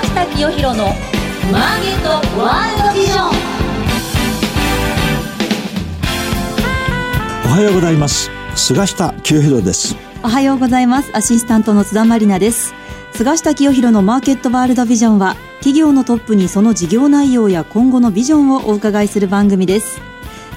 下清弘のマーケットワールドビジョン。おはようございます。菅下清弘です。おはようございます。アシスタントの津田まりなです。菅下清弘のマーケットワールドビジョンは企業のトップにその事業内容や今後のビジョンをお伺いする番組です。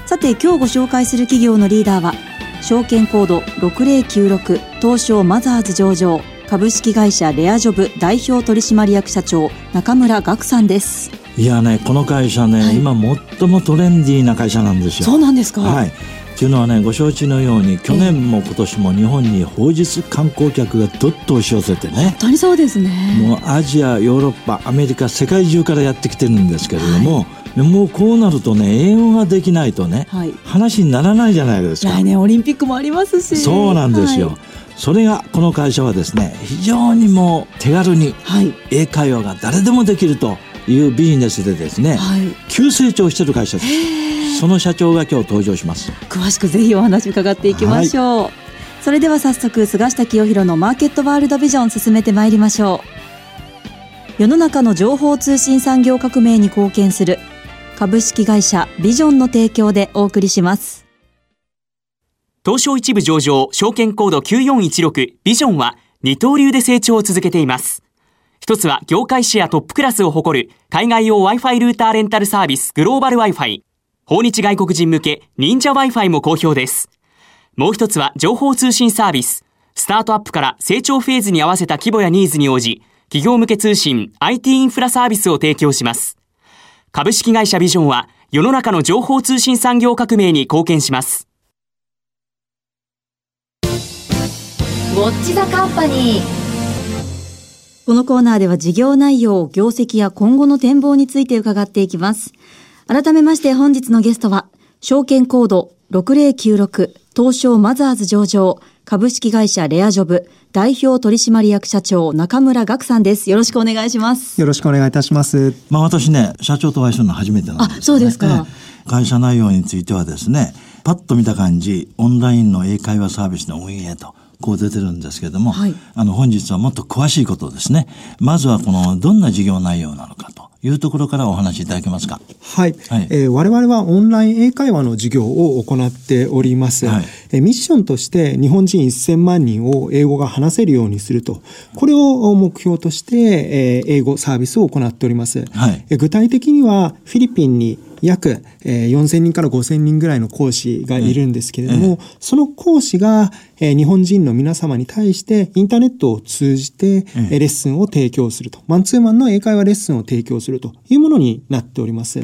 さて今日ご紹介する企業のリーダーは証券コード6096東証マザーズ上場株式会社レアジョブ代表取締役社長中村岳さんです。いやねこの会社ね、はい、今最もトレンディーな会社なんですよ。そうなんですか？はい。というのはねご承知のように去年も今年も日本に訪日観光客がどっと押し寄せてね。本当にそうですね。もうアジアヨーロッパアメリカ世界中からやってきてるんですけれども、はい。もうこうなるとね英語ができないとね、はい、話にならないじゃないですか。来年オリンピックもありますし。そうなんですよ、はい、それがこの会社はですね非常にもう手軽に英会話が誰でもできるというビジネスでですね、はい、急成長してる会社です。その社長が今日登場します。詳しくぜひお話伺っていきましょう、はい、それでは早速菅下清弘のマーケットワールドビジョン進めてまいりましょう。世の中の情報通信産業革命に貢献する株式会社ビジョンの提供でお送りします東証一部上場証券コード9416ビジョンは二刀流で成長を続けています。一つは業界シェアトップクラスを誇る海外用 Wi-Fi ルーターレンタルサービスグローバル Wi-Fi 訪日外国人向け忍者 Wi-Fi も好評です。もう一つは情報通信サービス。スタートアップから成長フェーズに合わせた規模やニーズに応じ企業向け通信 IT インフラサービスを提供します。株式会社ビジョンは世の中の情報通信産業革命に貢献します。ウォッチザカンパニー。このコーナーでは事業内容、業績や今後の展望について伺っていきます。改めまして本日のゲストは、証券コード6096東証マザーズ上場株式会社レアジョブ代表取締役社長中村岳さんです。よろしくお願いします。よろしくお願いいたします。まあ私ね、社長とお会いするの初めてなんです、ね、あ、そうですか、会社内容についてはですね、パッと見た感じ、オンラインの英会話サービスの運営と。こう出てるんですけれども、はい、あの本日はもっと詳しいことですね。まずはこのどんな事業内容なのかというところからお話しいただけますか？はい。はい、えー、我々はオンライン英会話の事業を行っております。はい、えー、ミッションとして日本人1000万人を英語が話せるようにすると。これを目標として、えー、英語サービスを行っております。はい、えー、具体的にはフィリピンに約、えー、4000人から5000人ぐらいの講師がいるんですけれども、その講師が、えー、日本人の皆様に対してインターネットを通じて、えレッスンを提供すると。マンツーマンの英会話レッスンを提供するというものになっております。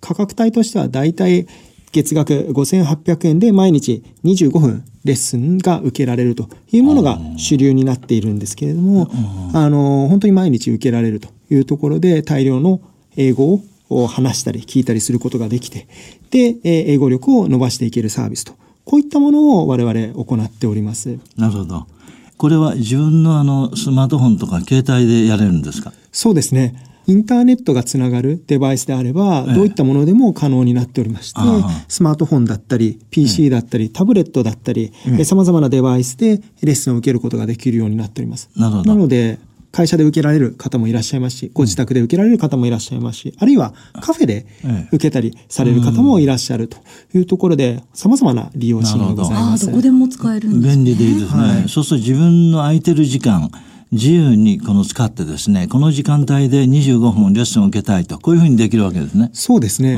価格帯としては大体月額5800円で毎日25分レッスンが受けられるというものが主流になっているんですけれども、あの、本当に毎日受けられるというところで大量の英語をを話したり聞いたりすることができて、で、英語力を伸ばしていけるサービスと。こういったものを我々行っております。なるほど。これは自分のあのスマートフォンとか携帯でやれるんですか？そうですね。インターネットがつながるデバイスであれば、どういったものでも可能になっておりまして、スマートフォンだったり、PC だったり、タブレットだったり、さまざまなデバイスでレッスンを受けることができるようになっております。なるほど。なので、会社で受けられる方もいらっしゃいますし、ご自宅で受けられる方もいらっしゃいますし、あるいはカフェで受けたりされる方もいらっしゃるというところで、様々な利用シーンがございます。どこでも使えるんですね。便利でいいですね。はい、そうすると自分の空いてる時間、自由にこの使ってですね、この時間帯で25分レッスンを受けたいと、こういうふうにできるわけですね。そうですね。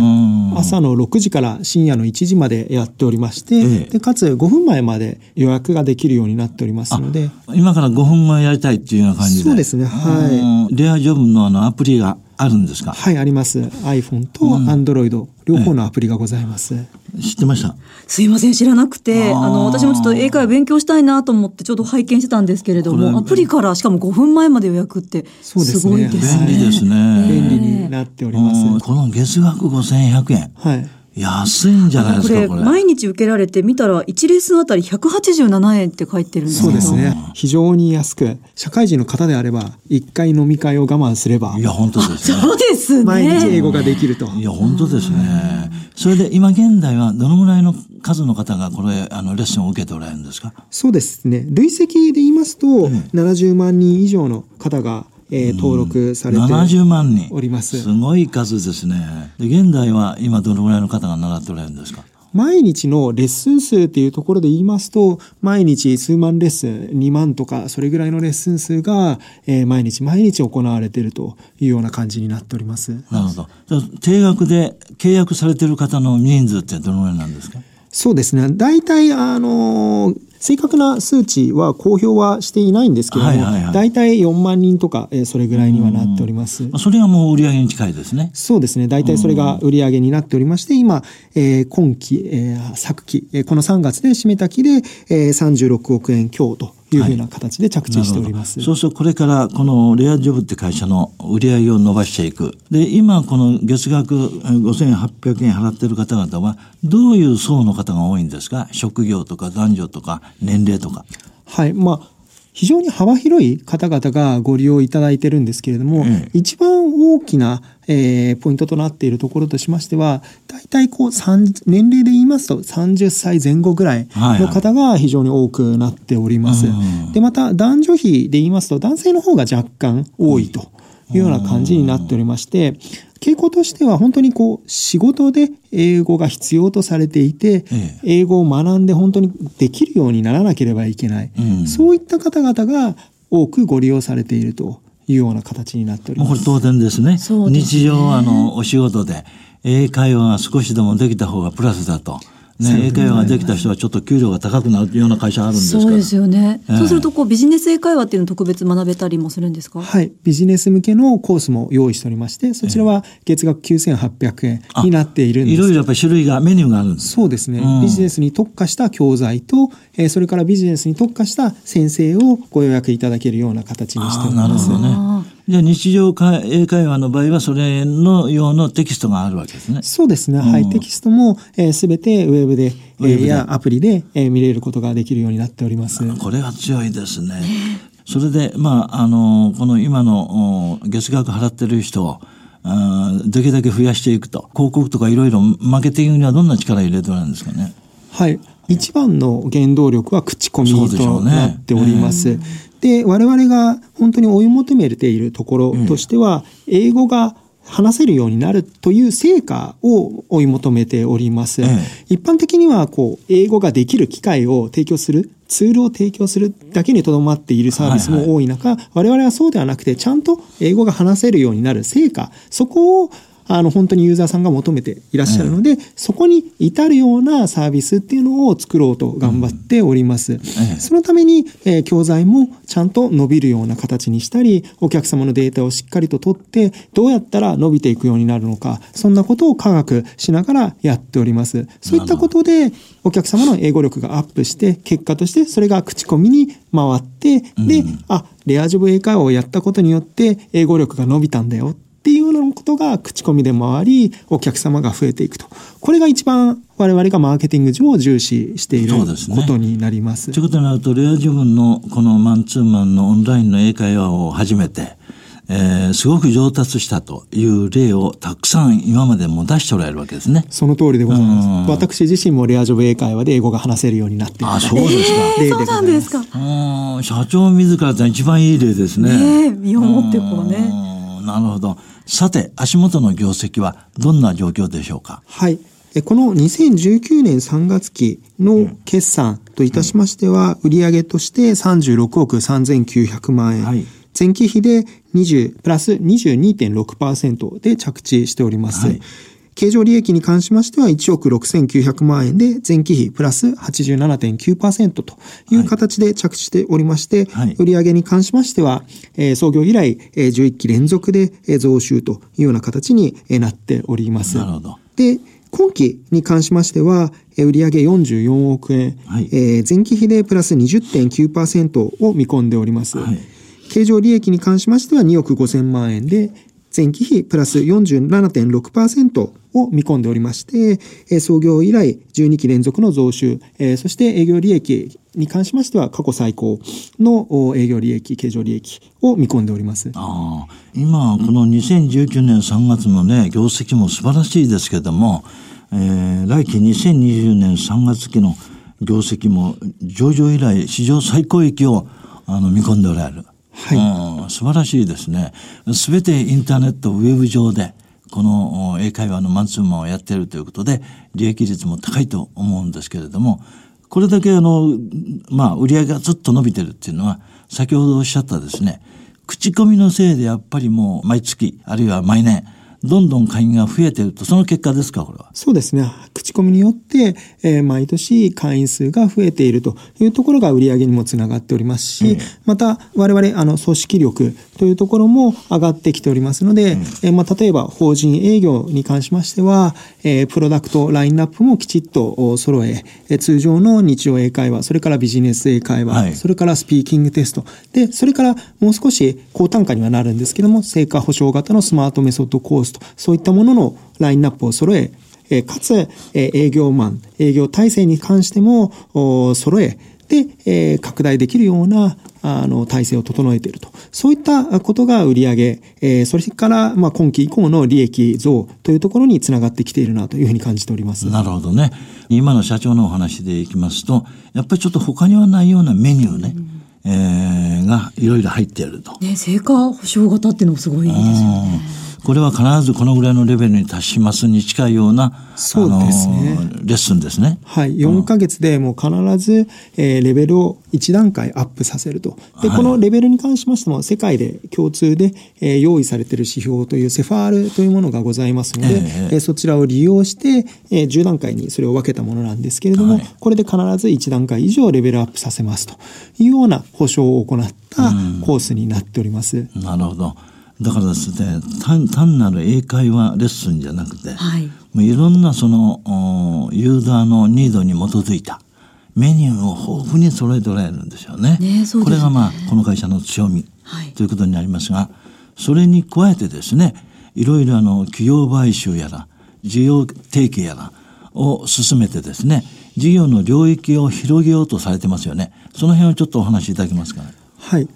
朝の6時から深夜の1時までやっておりまして、ええ、でかつ5分前まで予約ができるようになっておりますので。今から5分前やりたいっていうような感じで。そうですね。はい。レアジョブのあのアプリがあるんですか？はい、あります。iPhone と Android、両方のアプリがございます。知ってました？すいません、知らなくて、あの、私もちょっと英会話勉強したいなと思ってちょうど拝見してたんですけれども、アプリからしかも5分前まで予約って、すごいですね。便利ですね。便利になっております。この月額5100円。はい。安いんじゃないですかこれ毎日受けられて見たら1レッスンあたり187円って書いてるんですそうですね。非常に安く社会人の方であれば1回飲み会を我慢すれば。いや本当ですね。そうですね。毎日英語ができると。いや本当ですね。それで今現在はどのぐらいの数の方がこれあのレッスンを受けておられるんですか？そうですね。累積で言いますと、うん、70万人以上の方がえー、登録されて70万人おります。すごい数ですね。で現在は今どのぐらいの方が習っておられるんですか？毎日のレッスン数っていうところで言いますと、毎日数万レッスン、2万とか、それぐらいのレッスン数が、えー、毎日毎日行われているというような感じになっております。なるほど。定額で契約されている方の人数ってどのぐらいなんですか？そうですね。大体、あのー正確な数値は公表はしていないんですけれども、はいはいはい、大体4万人とか、えー、それぐらいにはなっております。それがもう売上に近いですね。そうですね。大体それが売上になっておりまして、今、えー、今期、えー、昨期、えー、この3月で締めた期で、えー、36億円強というふうな形で着地しております。はい、そうするとこれからこのレアジョブって会社の売り上げを伸ばしていく。で、今この月額5800円払ってる方々はどういう層の方が多いんですか？職業とか男女とか年齢とか。はい。まあ非常に幅広い方々がご利用いただいてるんですけれども、うん、一番大きな、えー、ポイントとなっているところとしましては、大体こう、年齢で言いますと30歳前後ぐらいの方が非常に多くなっております。はいはい、で、また男女比で言いますと男性の方が若干多いというような感じになっておりまして、傾向としては本当にこう仕事で英語が必要とされていて、英語を学んで本当にできるようにならなければいけない、そういった方々が多くご利用されているというような形になっております。これ当然ですね。すね日常あのお仕事で英会話が少しでもできた方がプラスだと。ね、英会話ができた人はちょっと給料が高くなるような会社あるんですかそうですよね。えー、そうするとこうビジネス英会話っていうの特別学べたりもするんですか？はい。ビジネス向けのコースも用意しておりまして、そちらは月額9800円になっているんです。いろいろやっぱり種類が、メニューがあるんですそうですね、うん、ビジネスに特化した教材と、えー、それからビジネスに特化した先生をご予約いただけるような形にしております。なるほどね。じゃあ日常英会話の場合はそれの用のテキストがあるわけですね。そうですね。はい。テキストもすべ、えー、てウェブで、えー、やアプリで、えー、見れることができるようになっております。これは強いですね。それで、まあ、あの、この今の月額払ってる人を、できるだけ増やしていくと。広告とかいろいろマーケティングにはどんな力入れてるんですかね。はい。一番の原動力は口コミとなっております。ねで、我々が本当に追い求めているところとしては、うん、英語が話せるようになるという成果を追い求めております。一般的には、こう、英語ができる機会を提供する、ツールを提供するだけにとどまっているサービスも多い中、はいはい、我々はそうではなくて、ちゃんと英語が話せるようになる成果、そこをあの、本当にユーザーさんが求めていらっしゃるので、うん、そこに至るようなサービスっていうのを作ろうと頑張っております。うん、そのために、えー、教材もちゃんと伸びるような形にしたり、お客様のデータをしっかりと取って、どうやったら伸びていくようになるのか、そんなことを科学しながらやっております。そういったことで、お客様の英語力がアップして、結果としてそれが口コミに回って、で、うん、あ、レアジョブ英会話をやったことによって、英語力が伸びたんだよっていうようなことが口コミで回り、お客様が増えていくと。これが一番我々がマーケティング上重視していることになります。と、ね、いうことになると、レア自分のこのマンツーマンのオンラインの英会話を始めて、えー、すごく上達したという例をたくさん今までも出しておられるわけですね。その通りでございます。私自身もレアジョブ英会話で英語が話せるようになっていあ、そうですか。例でそうなんですか。社長自ら一番いい例ですね。ね身をもってこうね。なるほど。さて、足元の業績はどんな状況でしょうか？はい。この2019年3月期の決算といたしましては、売上として36億3900万円。はい、前期比で20、プラス22.6%で着地しております。はい経常利益に関しましては1億6900万円で前期比プラス87.9%という形で着地しておりまして、はい、売上に関しましては、えー、創業以来、えー、11期連続で増収というような形になっております。なるほど。で、今期に関しましては、売上44億円、はい、えー、前期比でプラス20.9%を見込んでおります。はい、経常利益に関しましては2億5000万円で、前期比プラス47.6%を見込んでおりまして、創業以来12期連続の増収、そして営業利益に関しましては過去最高の営業利益、経常利益を見込んでおります。あ今、この2019年3月のね、業績も素晴らしいですけども、えー、来期2020年3月期の業績も上場以来史上最高益をあの見込んでおられる。はい、素晴らしいですね。すべてインターネット、ウェブ上で、この英会話のマンツーマンをやっているということで、利益率も高いと思うんですけれども、これだけあの、まあ、売り上げがずっと伸びてるっていうのは、先ほどおっしゃったですね、口コミのせいでやっぱりもう毎月、あるいは毎年、どんどん会員が増えていると、その結果ですか、これは。そうですね。口コミによって、えー、毎年会員数が増えているというところが売り上げにもつながっておりますし、うん、また我々、あの、組織力というところも上がってきておりますので、うん、えー、まあ、例えば法人営業に関しましては、えー、プロダクトラインナップもきちっと揃え、えー、通常の日常英会話、それからビジネス英会話、はい、それからスピーキングテスト、で、それからもう少し高単価にはなるんですけども、成果保証型のスマートメソッドコースと、そういったもののラインナップを揃え、えかつ、え営業マン、営業体制に関しても揃え、で、え拡大できるようなあの体制を整えていると。そういったことが売上、えそれから、まあ、今期以降の利益増というところにつながってきているなというふうに感じております。なるほどね。今の社長のお話でいきますと、やっぱりちょっと他にはないようなメニューね。うんえー、がいろいろ入っていると。ね、成果保証型っていうのもすごいですよね。これは必ずこのぐらいのレベルに達しますに近いような、そうですね。レッスンですね。はい。4ヶ月でもう必ず、えー、レベルを1段階アップさせると。で、はい、このレベルに関しましても、世界で共通で、えー、用意されている指標というセファールというものがございますので、えー、えー、そちらを利用して、えー、10段階にそれを分けたものなんですけれども、はい、これで必ず1段階以上レベルアップさせますというような保証を行ったコースになっております。なるほど。だからですね単単なる英会話レッスンじゃなくて、はい、もういろんなそのユーザーのニードに基づいたメニューを豊富に揃えておられるんですよね。ねねこれがまあこの会社の強み、はい、ということになりますがそれに加えてですねいろいろあの企業買収やら事業提携やらを進めてですね事業の領域を広げようとされてますよね。その辺をちょっとお話しいただけますか、はい。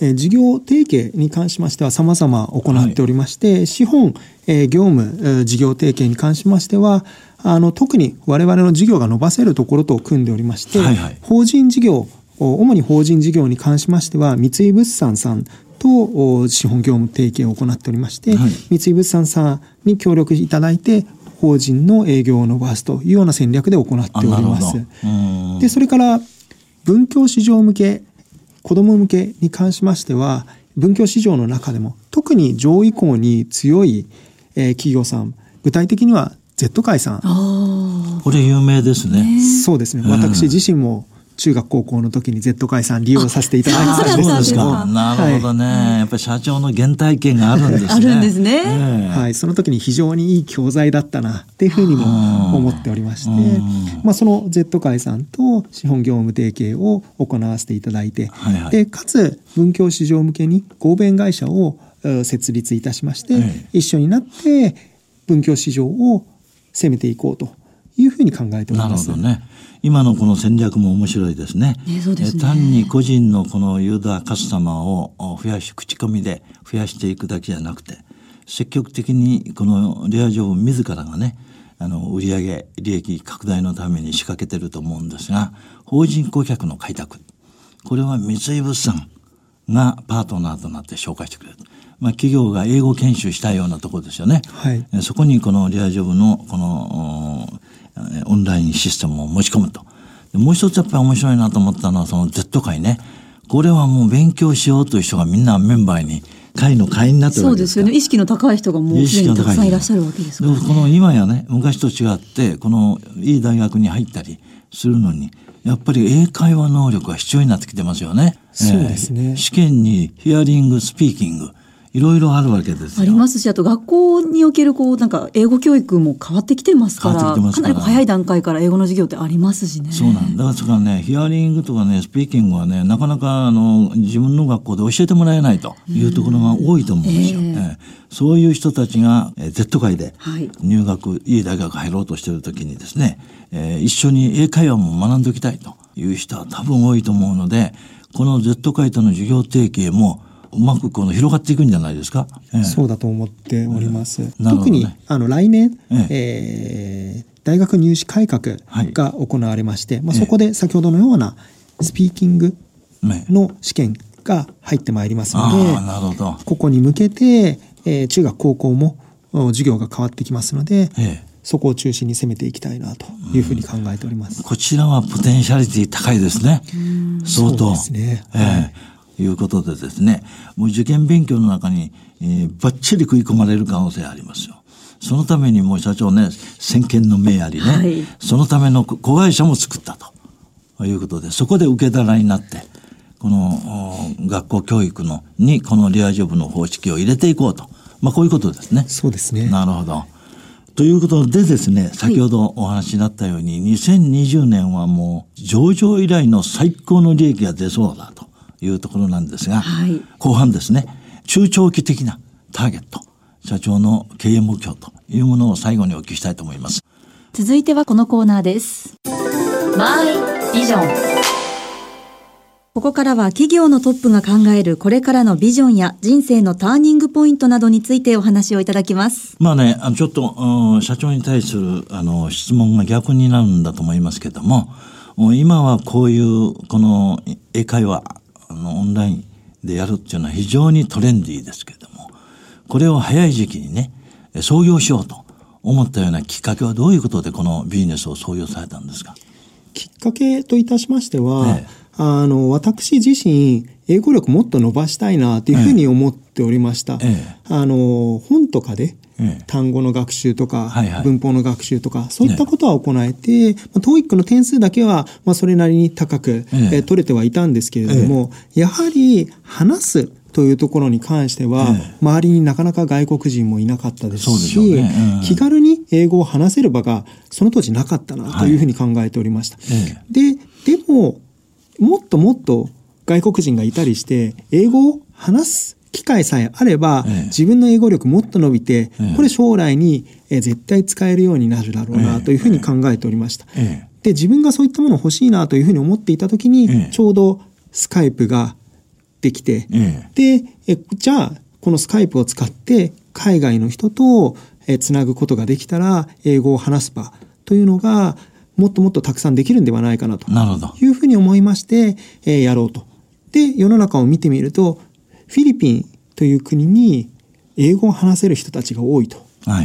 え事業提携に関しましては様々行っておりまして、はい、資本、え業務、え事業提携に関しましては、あの、特に我々の事業が伸ばせるところと組んでおりまして、はいはい、法人事業、主に法人事業に関しましては、三井物産さんと資本業務提携を行っておりまして、はい、三井物産さんに協力いただいて、法人の営業を伸ばすというような戦略で行っております。で、それから、文教市場向け子供向けに関しましては、文教市場の中でも特に上位校に強い、えー、企業さん、具体的には Z 会さん。これ有名ですね。そうですね。私自身も中学高校の時に Z 会さん利用させていただいたんですけど。なるほどね、はい、やっぱり社長の原体験があるんですね。あるんですね。はい、その時に非常にいい教材だったなっていうふうにも思っておりまして、まあその Z 会さんと資本業務提携を行わせていただいて、はいはい、でかつ文教市場向けに合弁会社を設立いたしまして、はい、一緒になって文教市場を攻めていこうというふうに考えております。なるほどね。今のこの戦略も面白いですね。ねすね単に個人のこのユーザーカスタマーを増やし、口コミで増やしていくだけじゃなくて、積極的にこのレアジョブ自らがね、あの、売上利益拡大のために仕掛けてると思うんですが、法人顧客の開拓。これは三井物産がパートナーとなって紹介してくれる。まあ、企業が英語研修したようなところですよね。はい、そこにこのリアジョブのこのオンラインシステムを持ち込むと。もう一つやっぱり面白いなと思ったのはその Z 会ね。これはもう勉強しようという人がみんなメンバーに会の会員になってるわけですそうですよね。意識の高い人がもうすでにたくさんいらっしゃるわけですから、ね、この今やね、昔と違って、このいい大学に入ったりするのに、やっぱり英会話能力が必要になってきてますよね。そうですね。えー、試験にヒアリング、スピーキング、いろいろあるわけですありますしあと学校におけるこうなんか英語教育も変わってきてますからかなり早い段階から英語の授業ってありますしね。そうなんだ。からねヒアリングとかねスピーキングはねなかなかあの自分の学校で教えてもらえないというところが多いと思うんですよ、えー、えー、そういう人たちが、えー、Z 会で入学、はい、いい大学入ろうとしている時にですね、えー、一緒に英会話も学んでおきたいという人は多分多いと思うのでこの Z 会との授業提携もうまくこの広がっていくんじゃないですか？えそうだと思っております。ね、特にあの来年、ええー、大学入試改革が行われまして、はい、まあ、そこで先ほどのようなスピーキングの試験が入ってまいりますので、なるほどここに向けて、えー、中学高校も授業が変わってきますので、ええ、そこを中心に攻めていきたいなというふうに考えております。こちらはポテンシャリティ高いですね。相当。そうですね。ええーいうことでですね、もう受験勉強の中に、えー、ばっちり食い込まれる可能性ありますよ。そのためにもう社長ね、先見の明ありね、はい、そのための子会社も作ったということで、そこで受け皿になって、この学校教育のにこのリアジョブの方式を入れていこうと。まあこういうことですね。そうですね。なるほど。ということでですね、先ほどお話になったように、はい、2020年はもう上場以来の最高の利益が出そうだというところなんですが、はい、後半ですね、中長期的なターゲット、社長の経営目標というものを最後にお聞きしたいと思います。続いてはこのコーナーです。マイビジョン。ここからは企業のトップが考えるこれからのビジョンや人生のターニングポイントなどについてお話をいただきます。まあね、あのちょっと、うん、社長に対するあの質問が逆になるんだと思いますけども、今はこういうこの英会話あのオンラインでやるっていうのは非常にトレンディーですけれども、これを早い時期にね、創業しようと思ったようなきっかけはどういうことでこのビジネスを創業されたんですか？きっかけといたしましては、ええ。あの、私自身、英語力もっと伸ばしたいなというふうに思っておりました。ええ、あの、本とかで、単語の学習とか、文法の学習とか、そういったことは行えて、まあ、TOEIC の点数だけは、まあ、それなりに高く、え取れてはいたんですけれども、やはり話すというところに関しては、周りになかなか外国人もいなかったですし、ね。うん、気軽に英語を話せる場がその当時なかったなというふうに考えておりました。はい、で、でも、もっともっと外国人がいたりして、英語を話す機会さえあれば、ええ、自分の英語力もっと伸びて、え、これ将来に絶対使えるようになるだろうなというふうに考えておりました。で、自分がそういったもの欲しいなというふうに思っていた時に、ちょうどスカイプができて、で、じゃあ、このスカイプを使って海外の人とつなぐことができたら、英語を話す場というのが、もっともっとたくさんできるんではないかなと。いうふうに思いまして、えー、やろうと。で、世の中を見てみると、フィリピンという国に英語を話せる人たちが多いと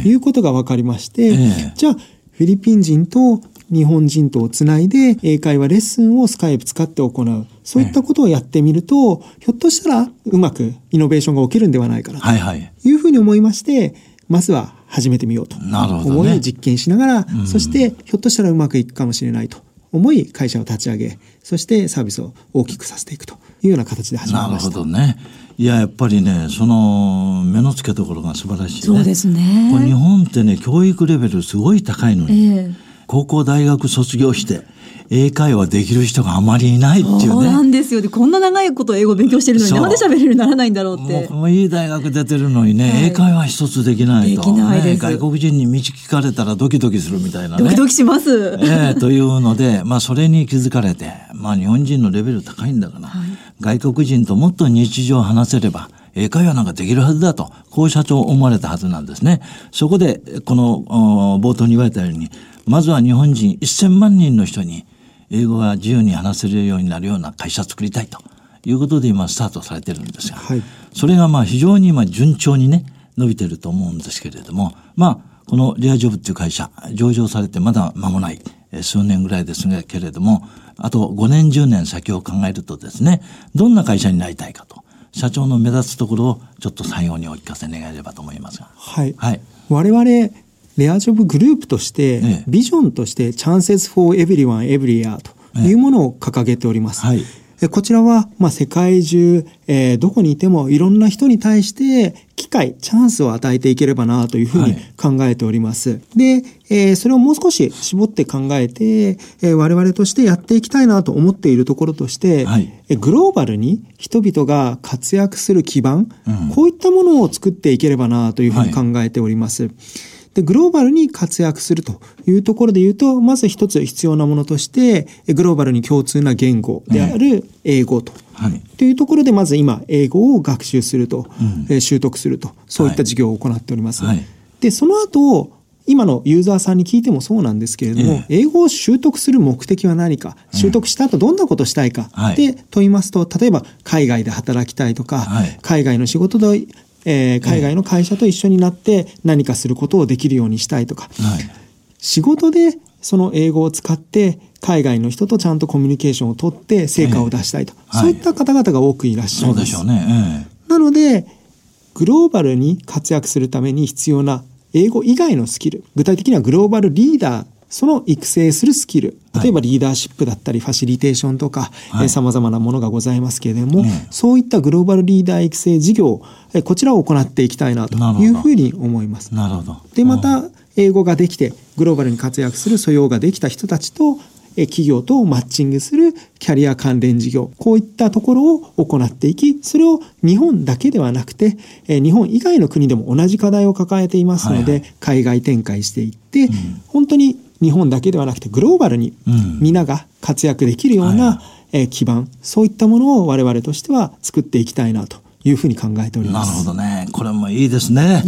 い。うことが分かりまして、はいえ。ー、じゃあ、フィリピン人と日本人とをつないで英会話レッスンをスカイプ使って行う。そういったことをやってみると、ひょっとしたらうまくイノベーションが起きるんではないかなというふうに思いまして、まずは始めてみようと思い実験しながら、ね、そしてひょっとしたらうまくいくかもしれないと思い会社を立ち上げそしてサービスを大きくさせていくというような形で始めました。なるほどね。いややっぱりねその目の付けどころが素晴らしい、ね、そうですね。日本ってね教育レベルすごい高いのに、えー、高校大学卒業して英会話できる人があまりいないっていうね。そうなんですよ。で、こんな長いこと英語勉強してるのになんで喋れるようにならないんだろうって。もういい大学出てるのにね、はい、英会話一つできないと。できないです、ね、外国人に道聞かれたらドキドキするみたいなね。ドキドキします。ええー、というので、まあそれに気づかれて、まあ日本人のレベル高いんだから、はい、外国人ともっと日常話せれば、英会話なんかできるはずだと、こう社長思われたはずなんですね。そこで、この冒頭に言われたように、まずは日本人1000万人の人に英語が自由に話せるようになるような会社作りたいということで今スタートされてるんですが、はい、それがまあ非常に今順調にね伸びてると思うんですけれどもまあこのリアジョブっていう会社上場されてまだ間もない数年ぐらいですけれどもあと5年10年先を考えるとですねどんな会社になりたいかと社長の目立つところをちょっと最後にお聞かせ願えればと思いますが。はい。はい、我々レアジョブグループとして、ビジョンとして、チャンセスフォーエブリワンエブリ y というものを掲げております。はい。こちらは、まあ、世界中、えー、どこにいてもいろんな人に対して機会、チャンスを与えていければなというふうに考えております。はい、で、えー、それをもう少し絞って考えて、えー、我々としてやっていきたいなと思っているところとして、はい、グローバルに人々が活躍する基盤、うん、こういったものを作っていければなというふうに考えております。はいで、グローバルに活躍するというところで言うと、まず一つ必要なものとして、グローバルに共通な言語である英語と。はい、というところで、まず今、英語を学習すると、うん、習得すると、そういった事業を行っております。はい、で、その後、今のユーザーさんに聞いてもそうなんですけれども、え英語を習得する目的は何か、習得した後どんなことしたいか？って問いますと、例えば海外で働きたいとか、はい、海外の仕事で、えー、海外の会社と一緒になって何かすることをできるようにしたいとか、はい、仕事でその英語を使って海外の人とちゃんとコミュニケーションをとって成果を出したいと、えー、そういった方々が多くいらっしゃいます。そうでしょうね。えー、なので、グローバルに活躍するために必要な英語以外のスキル、具体的にはグローバルリーダー、その育成するスキル、例えばリーダーシップだったり、ファシリテーションとか、さまざまなものがございますけれども、うん、そういったグローバルリーダー育成事業、こちらを行っていきたいなというふうに思います。なるほど。で、また、英語ができて、グローバルに活躍する素養ができた人たちと、企業とマッチングするキャリア関連事業、こういったところを行っていき、それを日本だけではなくて、日本以外の国でも同じ課題を抱えていますので、はいはい、海外展開していって、うん、本当に日本だけではなくてグローバルに皆が活躍できるような基盤、そういったものを我々としては作っていきたいなというふうに考えております。なるほどね。これもいいですね。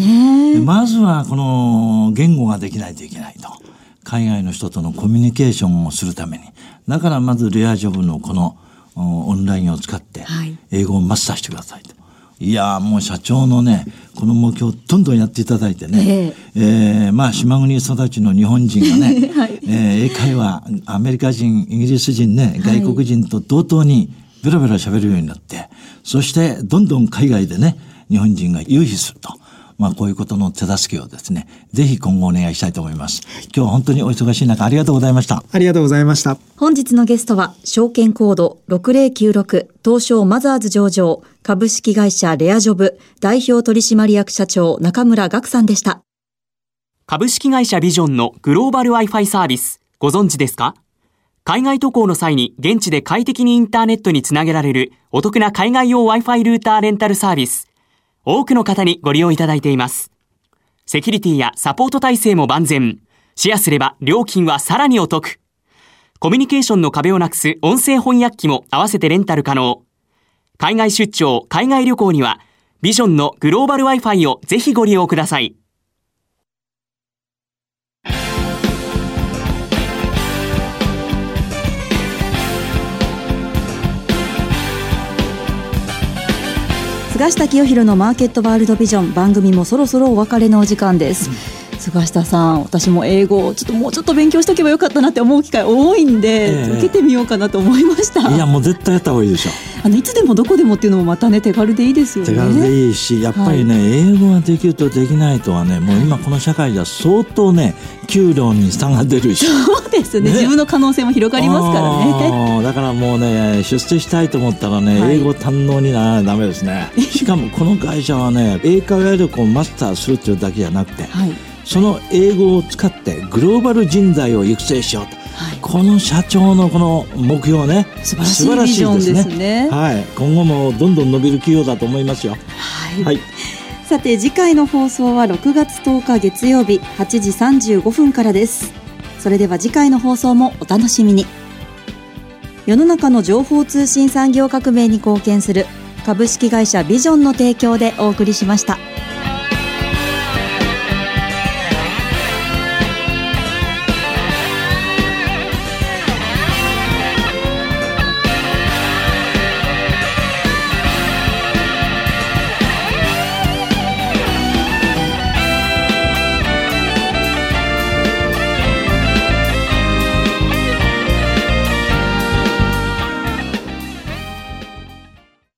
まずはこの言語ができないといけないと。海外の人とのコミュニケーションをするために。だからまずレアジョブのこのオンラインを使って英語をマスターしてくださいと。いやもう社長のね、この目標どんどんやっていただいてね、えー、えー、まあ島国育ちの日本人がね、はい、えー、英会話、アメリカ人、イギリス人ね、外国人と同等にベラベラ喋るようになって、そしてどんどん海外でね、日本人が優位すると。まあ、こういうことの手助けをですね、ぜひ今後お願いしたいと思います。今日は本当にお忙しい中、ありがとうございました。ありがとうございました。本日のゲストは、証券コード6096東証マザーズ上場株式会社レアジョブ代表取締役社長中村岳さんでした。株式会社ビジョンのグローバル Wi-Fi サービス、ご存知ですか？海外渡航の際に現地で快適にインターネットにつなげられるお得な海外用 Wi-Fi ルーターレンタルサービス。多くの方にご利用いただいています。セキュリティやサポート体制も万全。シェアすれば料金はさらにお得。コミュニケーションの壁をなくす音声翻訳機も合わせてレンタル可能。海外出張、海外旅行には、ビジョンのグローバル Wi-Fi をぜひご利用ください。菅下清弘のマーケットワールドビジョン。番組もそろそろお別れのお時間です、うん、菅下さん私も英語ちょっともうちょっと勉強しとけばよかったなって思う機会多いんで、えー、受けてみようかなと思いました。いやもう絶対やった方がいいでしょ。あのいつでもどこでもっていうのもまたね手軽でいいですよね。手軽でいいしやっぱりね、はい、英語ができるとできないとはねもう今この社会では相当ね給料に差が出るしそうですね、ね、自分の可能性も広がりますからね。だからもうね出世したいと思ったらね、はい、英語堪能にならないとダメですね。しかもこの会社はね英会話力をマスターするっていうだけじゃなくて、はい、その英語を使ってグローバル人材を育成しようとはい、この社長のこの目標ね素晴らしいですね、ね、はい、今後もどんどん伸びる企業だと思いますよ。はい、はい、さて次回の放送は6月10日月曜日8時35分からです。それでは次回の放送もお楽しみに。世の中の情報通信産業革命に貢献する株式会社ビジョンの提供でお送りしました。